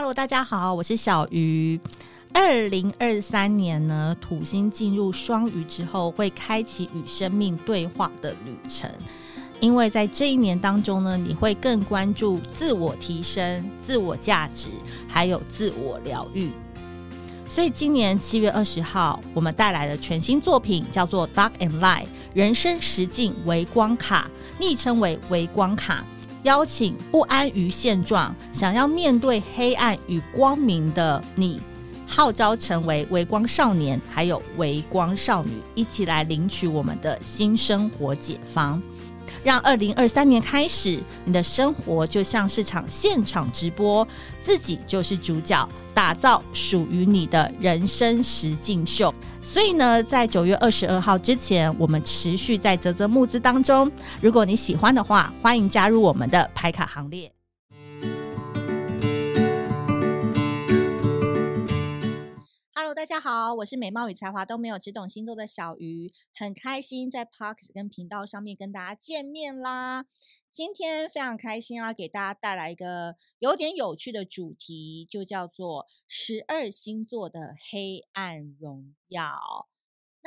Hello，大家好，我是小鱼。二零二三年呢，土星进入双鱼之后，会开启与生命对话的旅程。因为在这一年当中呢，你会更关注自我提升、自我价值，还有自我疗愈。所以今年七月二十号，我们带来的全新作品叫做《Dark and Light》人生实境微光卡，昵称为微光卡。邀请不安于现状、想要面对黑暗与光明的你，号召成为微光少年，还有微光少女，一起来领取我们的新生活解方。让二零二三年开始，你的生活就像是场现场直播，自己就是主角，打造属于你的人生实境秀。所以呢，在九月二十二号之前，我们持续在泽泽募资当中。如果你喜欢的话，欢迎加入我们的排卡行列。大家好，我是美貌与才华都没有，只懂星座的小鱼，很开心在 Parks 跟频道上面跟大家见面啦。今天非常开心，啊给大家带来一个有点有趣的主题，就叫做十二星座的黑暗荣耀。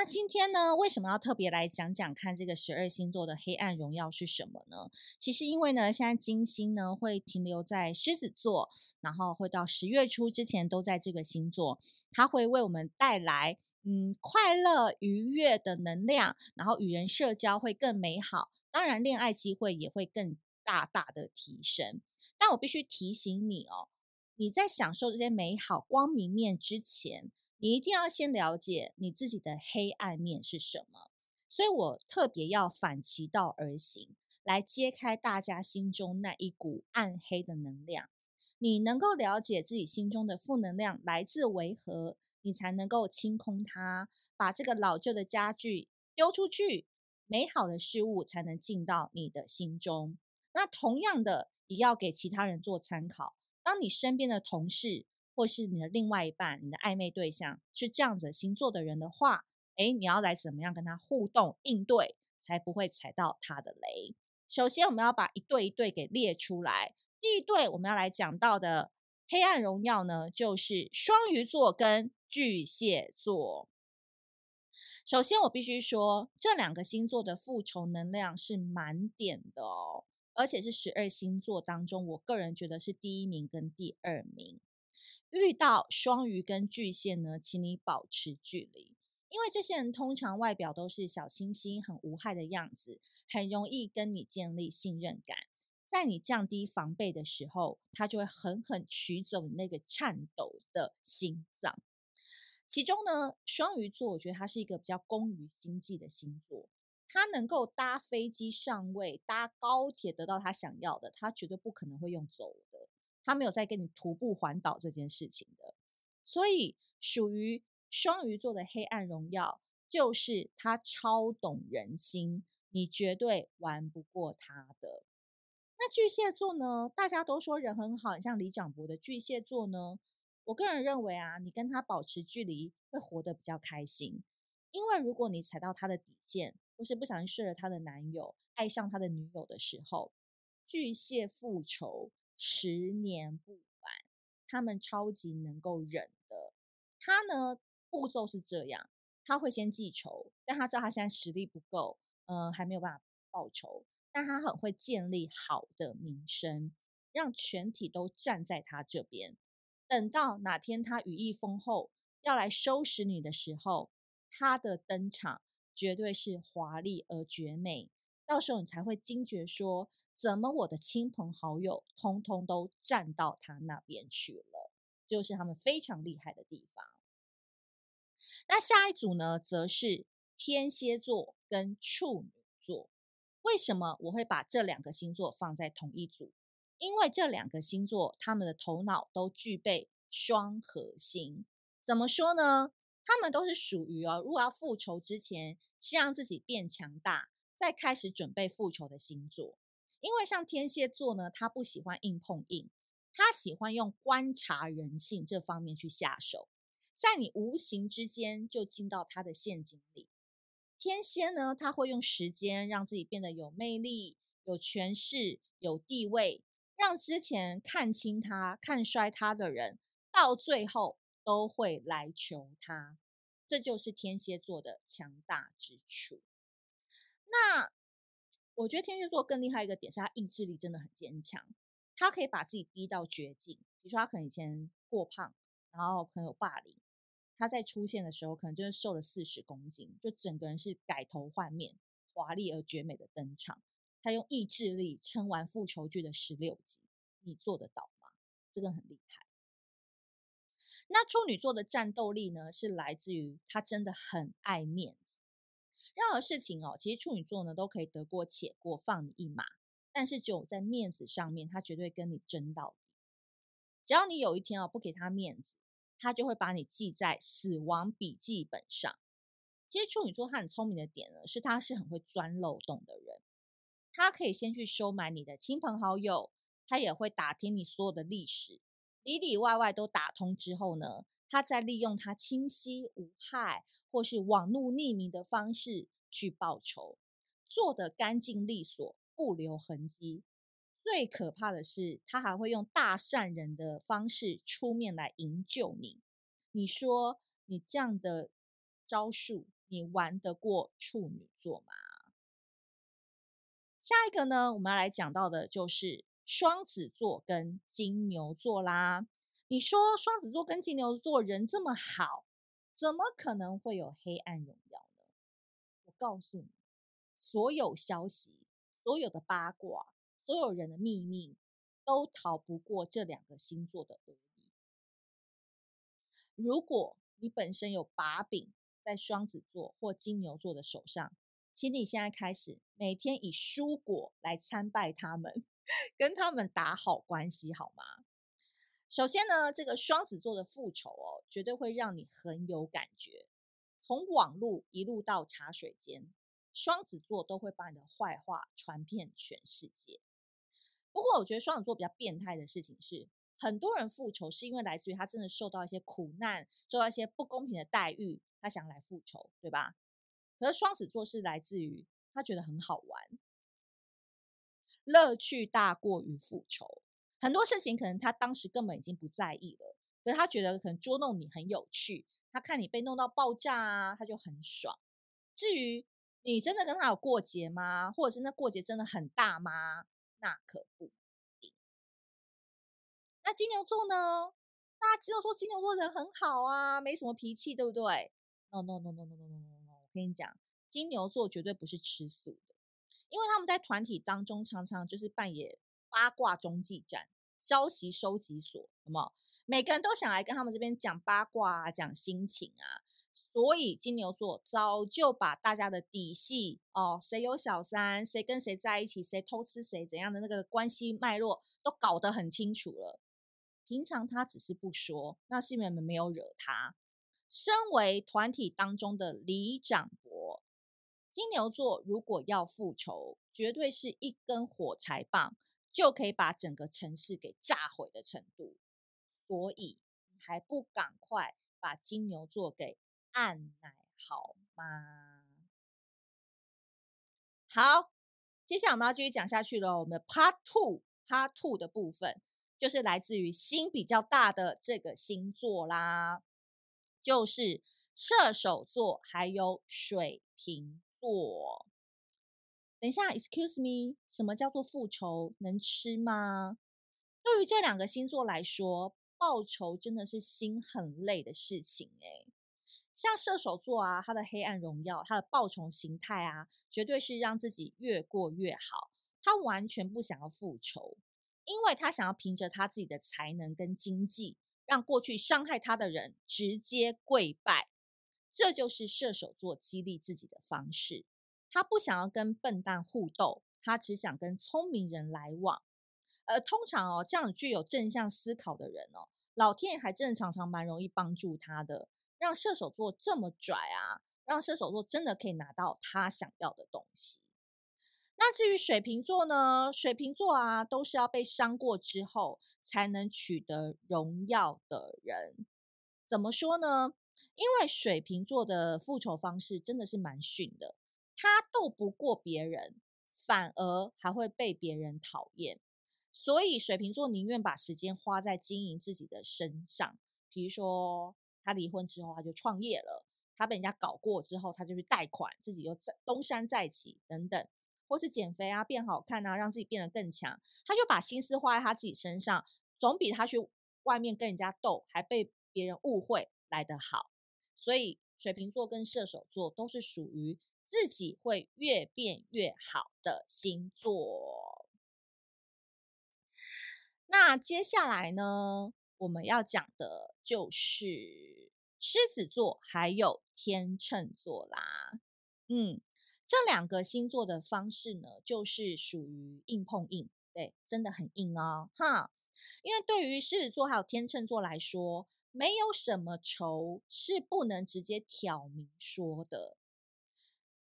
那今天呢，为什么要特别来讲讲看这个十二星座的黑暗荣耀是什么呢？其实因为呢，现在金星呢会停留在狮子座，然后会到十月初之前都在这个星座，它会为我们带来嗯快乐愉悦的能量，然后与人社交会更美好。当然，恋爱机会也会更大大的提升。但我必须提醒你哦，你在享受这些美好光明面之前，你一定要先了解你自己的黑暗面是什么。所以我特别要反其道而行，来揭开大家心中那一股暗黑的能量。你能够了解自己心中的负能量来自为何，你才能够清空它，把这个老旧的家具丢出去。美好的事物才能进到你的心中。那同样的，也要给其他人做参考。当你身边的同事，或是你的另外一半、你的暧昧对象是这样子星座的人的话，诶，你要来怎么样跟他互动应对，才不会踩到他的雷？首先，我们要把一对一对给列出来。第一对我们要来讲到的黑暗荣耀呢，就是双鱼座跟巨蟹座。首先，我必须说，这两个星座的复仇能量是满点的哦，而且是十二星座当中，我个人觉得是第一名跟第二名。遇到双鱼跟巨蟹呢，请你保持距离，因为这些人通常外表都是小清新、很无害的样子，很容易跟你建立信任感。在你降低防备的时候，他就会狠狠取走你那个颤抖的心脏。其中呢，双鱼座我觉得它是一个比较工于心计的星座，他能够搭飞机上位、搭高铁得到他想要的，他绝对不可能会用走，他没有在跟你徒步环岛这件事情的。所以，属于双鱼座的黑暗荣耀就是他超懂人心，你绝对玩不过他的。那巨蟹座呢？大家都说人很好，很像李长博的巨蟹座呢。我个人认为啊，你跟他保持距离会活得比较开心，因为如果你踩到他的底线，或是不小心睡了他的男友，爱上他的女友的时候，巨蟹复仇十年不晚，他们超级能够忍的。他呢，步骤是这样，他会先记仇，但他知道他现在实力不够，嗯、呃，还没有办法报仇，但他很会建立好的名声，让全体都站在他这边。等到哪天他羽翼丰厚要来收拾你的时候，他的登场绝对是华丽而绝美。到时候你才会惊觉说，怎么我的亲朋好友通通都站到他那边去了，就是他们非常厉害的地方。那下一组呢，则是天蝎座跟处女座。为什么我会把这两个星座放在同一组？因为这两个星座，他们的头脑都具备双核心。怎么说呢？他们都是属于哦，如果要复仇之前，先让自己变强大，再开始准备复仇的星座。因为像天蝎座呢，他不喜欢硬碰硬，他喜欢用观察人性这方面去下手，在你无形之间就进到他的陷阱里。天蝎呢，他会用时间让自己变得有魅力、有权势、有地位。让之前看轻他、看衰他的人，到最后都会来求他。这就是天蝎座的强大之处。那我觉得天蝎座更厉害一个点是，他意志力真的很坚强，他可以把自己逼到绝境。比如说，他可能以前过胖，然后可能有霸凌，他在出现的时候，可能就是瘦了四十公斤，就整个人是改头换面，华丽而绝美的登场。他用意志力撑完复仇剧的十六集，你做得到吗？这个很厉害。那处女座的战斗力呢，是来自于他真的很爱面子。任何事情哦，其实处女座呢都可以得过且过，放你一马。但是只有在面子上面，他绝对跟你争到底。只要你有一天哦不给他面子，他就会把你记在死亡笔记本上。其实处女座他很聪明的点呢，是他是很会钻漏洞的人。他可以先去收买你的亲朋好友，他也会打听你所有的历史，里里外外都打通之后呢，他再利用他清晰无害或是网络匿名的方式去报仇，做得干净利索，不留痕迹。最可怕的是，他还会用大善人的方式出面来营救你。你说你这样的招数，你玩得过处女座吗？下一个呢，我们要来讲到的就是双子座跟金牛座啦。你说双子座跟金牛座人这么好，怎么可能会有黑暗荣耀呢？我告诉你，所有消息、所有的八卦、所有人的秘密，都逃不过这两个星座的恶意。如果你本身有把柄在双子座或金牛座的手上，请你现在开始，每天以蔬果来参拜他们，跟他们打好关系，好吗？首先呢，这个双子座的复仇哦，绝对会让你很有感觉。从网络一路到茶水间，双子座都会把你的坏话传遍全世界。不过，我觉得双子座比较变态的事情是，很多人复仇是因为来自于他真的受到一些苦难，受到一些不公平的待遇，他想来复仇，对吧？可是双子座是来自于他觉得很好玩，乐趣大过于复仇。很多事情可能他当时根本已经不在意了，可是他觉得可能捉弄你很有趣，他看你被弄到爆炸啊，他就很爽。至于你真的跟他有过节吗？或者是那过节真的很大吗？那可不一定。那金牛座呢？大家只有说金牛座人很好啊，没什么脾气，对不对？No no no no no no no no。跟你讲，金牛座绝对不是吃素的，因为他们在团体当中常常就是扮演八卦中继站、消息收集所，有没有？每个人都想来跟他们这边讲八卦啊，讲心情啊，所以金牛座早就把大家的底细哦，谁有小三，谁跟谁在一起，谁偷吃谁怎样的那个关系脉络都搞得很清楚了。平常他只是不说，那是因为你们没有惹他。身为团体当中的里长伯，金牛座如果要复仇，绝对是一根火柴棒就可以把整个城市给炸毁的程度。所以，你还不赶快把金牛座给按捺好吗？好，接下来我们要继续讲下去了。我们的 Part Two，Part Two 的部分就是来自于心比较大的这个星座啦。就是射手座，还有水瓶座。等一下，excuse me，什么叫做复仇？能吃吗？对于这两个星座来说，报仇真的是心很累的事情诶。像射手座啊，他的黑暗荣耀，他的报仇形态啊，绝对是让自己越过越好。他完全不想要复仇，因为他想要凭着他自己的才能跟经济。让过去伤害他的人直接跪拜，这就是射手座激励自己的方式。他不想要跟笨蛋互斗，他只想跟聪明人来往。呃通常哦，这样具有正向思考的人哦，老天爷还真的常常蛮容易帮助他的，让射手座这么拽啊，让射手座真的可以拿到他想要的东西。那至于水瓶座呢？水瓶座啊，都是要被伤过之后才能取得荣耀的人。怎么说呢？因为水瓶座的复仇方式真的是蛮逊的，他斗不过别人，反而还会被别人讨厌。所以水瓶座宁愿把时间花在经营自己的身上，比如说他离婚之后他就创业了，他被人家搞过之后他就去贷款，自己又再东山再起等等，或是减肥啊、变好看啊，让自己变得更强，他就把心思花在他自己身上，总比他去外面跟人家斗还被别人误会来得好。所以水瓶座跟射手座都是属于自己会越变越好的星座。那接下来呢，我们要讲的就是狮子座还有天秤座啦。嗯，这两个星座的方式呢，就是属于硬碰硬，对，真的很硬哦，哈。因为对于狮子座还有天秤座来说，没有什么仇是不能直接挑明说的。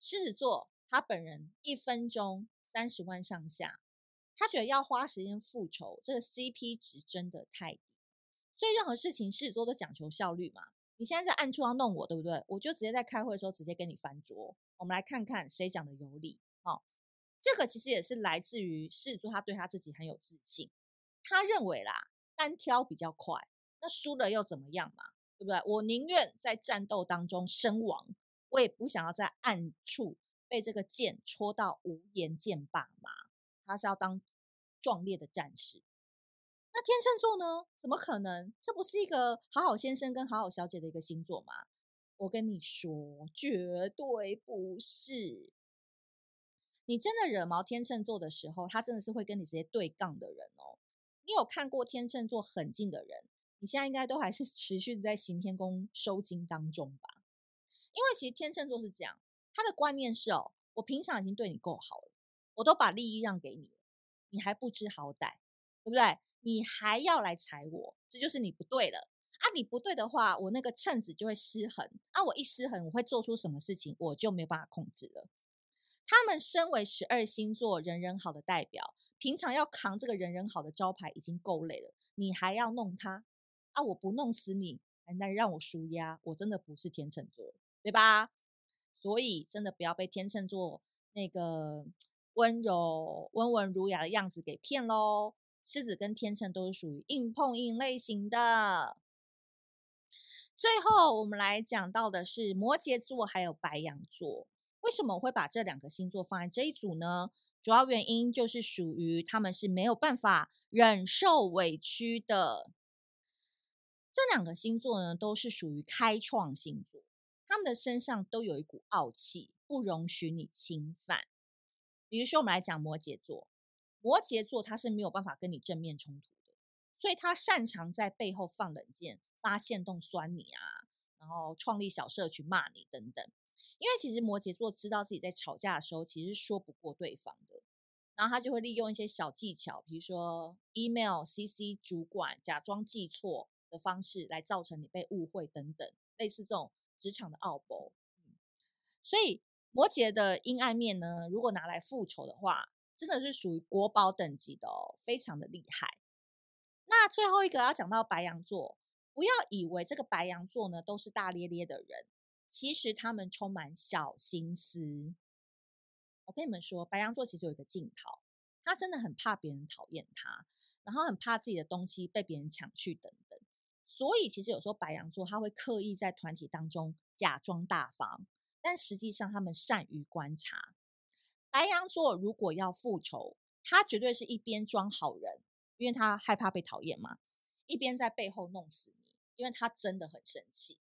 狮子座他本人一分钟三十万上下。他觉得要花时间复仇，这个 CP 值真的太低，所以任何事情狮子座都讲求效率嘛。你现在在暗处要弄我，对不对？我就直接在开会的时候直接跟你翻桌。我们来看看谁讲的有理。好，这个其实也是来自于狮子座，他对他自己很有自信，他认为啦，单挑比较快，那输了又怎么样嘛？对不对？我宁愿在战斗当中身亡，我也不想要在暗处被这个剑戳到无颜见爸妈。他是要当壮烈的战士，那天秤座呢？怎么可能？这不是一个好好先生跟好好小姐的一个星座吗？我跟你说，绝对不是。你真的惹毛天秤座的时候，他真的是会跟你直接对杠的人哦。你有看过天秤座很近的人？你现在应该都还是持续在行天宫收惊当中吧？因为其实天秤座是这样，他的观念是哦，我平常已经对你够好了。我都把利益让给你，你还不知好歹，对不对？你还要来踩我，这就是你不对了啊！你不对的话，我那个秤子就会失衡啊！我一失衡，我会做出什么事情，我就没有办法控制了。他们身为十二星座人人好的代表，平常要扛这个人人好的招牌已经够累了，你还要弄他啊！我不弄死你，那让我舒压？我真的不是天秤座，对吧？所以真的不要被天秤座那个。温柔、温文儒雅的样子给骗喽！狮子跟天秤都是属于硬碰硬类型的。最后，我们来讲到的是摩羯座还有白羊座。为什么我会把这两个星座放在这一组呢？主要原因就是属于他们是没有办法忍受委屈的。这两个星座呢，都是属于开创星座，他们的身上都有一股傲气，不容许你侵犯。比如说，我们来讲摩羯座。摩羯座他是没有办法跟你正面冲突的，所以他擅长在背后放冷箭、发限动酸你啊，然后创立小社群骂你等等。因为其实摩羯座知道自己在吵架的时候其实说不过对方的，然后他就会利用一些小技巧，比如说 email CC 主管，假装记错的方式来造成你被误会等等，类似这种职场的奥步。所以。摩羯的阴暗面呢，如果拿来复仇的话，真的是属于国宝等级的哦，非常的厉害。那最后一个要讲到白羊座，不要以为这个白羊座呢都是大咧咧的人，其实他们充满小心思。我跟你们说，白羊座其实有一个镜头，他真的很怕别人讨厌他，然后很怕自己的东西被别人抢去等等。所以其实有时候白羊座他会刻意在团体当中假装大方。但实际上，他们善于观察。白羊座如果要复仇，他绝对是一边装好人，因为他害怕被讨厌嘛；一边在背后弄死你，因为他真的很生气。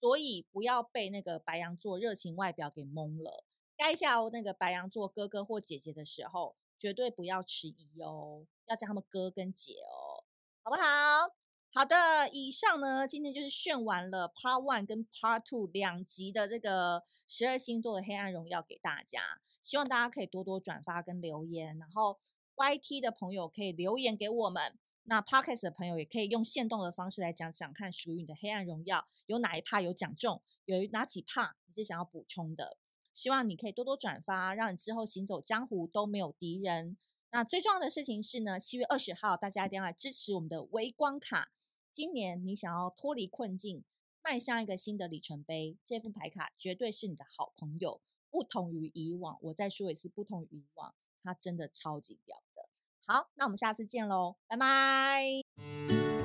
所以不要被那个白羊座热情外表给蒙了。该叫那个白羊座哥哥或姐姐的时候，绝对不要迟疑哦，要叫他们哥跟姐哦，好不好？好的，以上呢，今天就是炫完了 Part One 跟 Part Two 两集的这个十二星座的黑暗荣耀给大家，希望大家可以多多转发跟留言，然后 YT 的朋友可以留言给我们，那 Podcast 的朋友也可以用现动的方式来讲讲看属于你的黑暗荣耀有哪一 part 有讲中，有哪几 part 你是想要补充的，希望你可以多多转发，让你之后行走江湖都没有敌人。那最重要的事情是呢，七月二十号大家一定要来支持我们的微光卡。今年你想要脱离困境，迈向一个新的里程碑，这副牌卡绝对是你的好朋友。不同于以往，我再说一次，不同于以往，它真的超级屌的。好，那我们下次见喽，拜拜。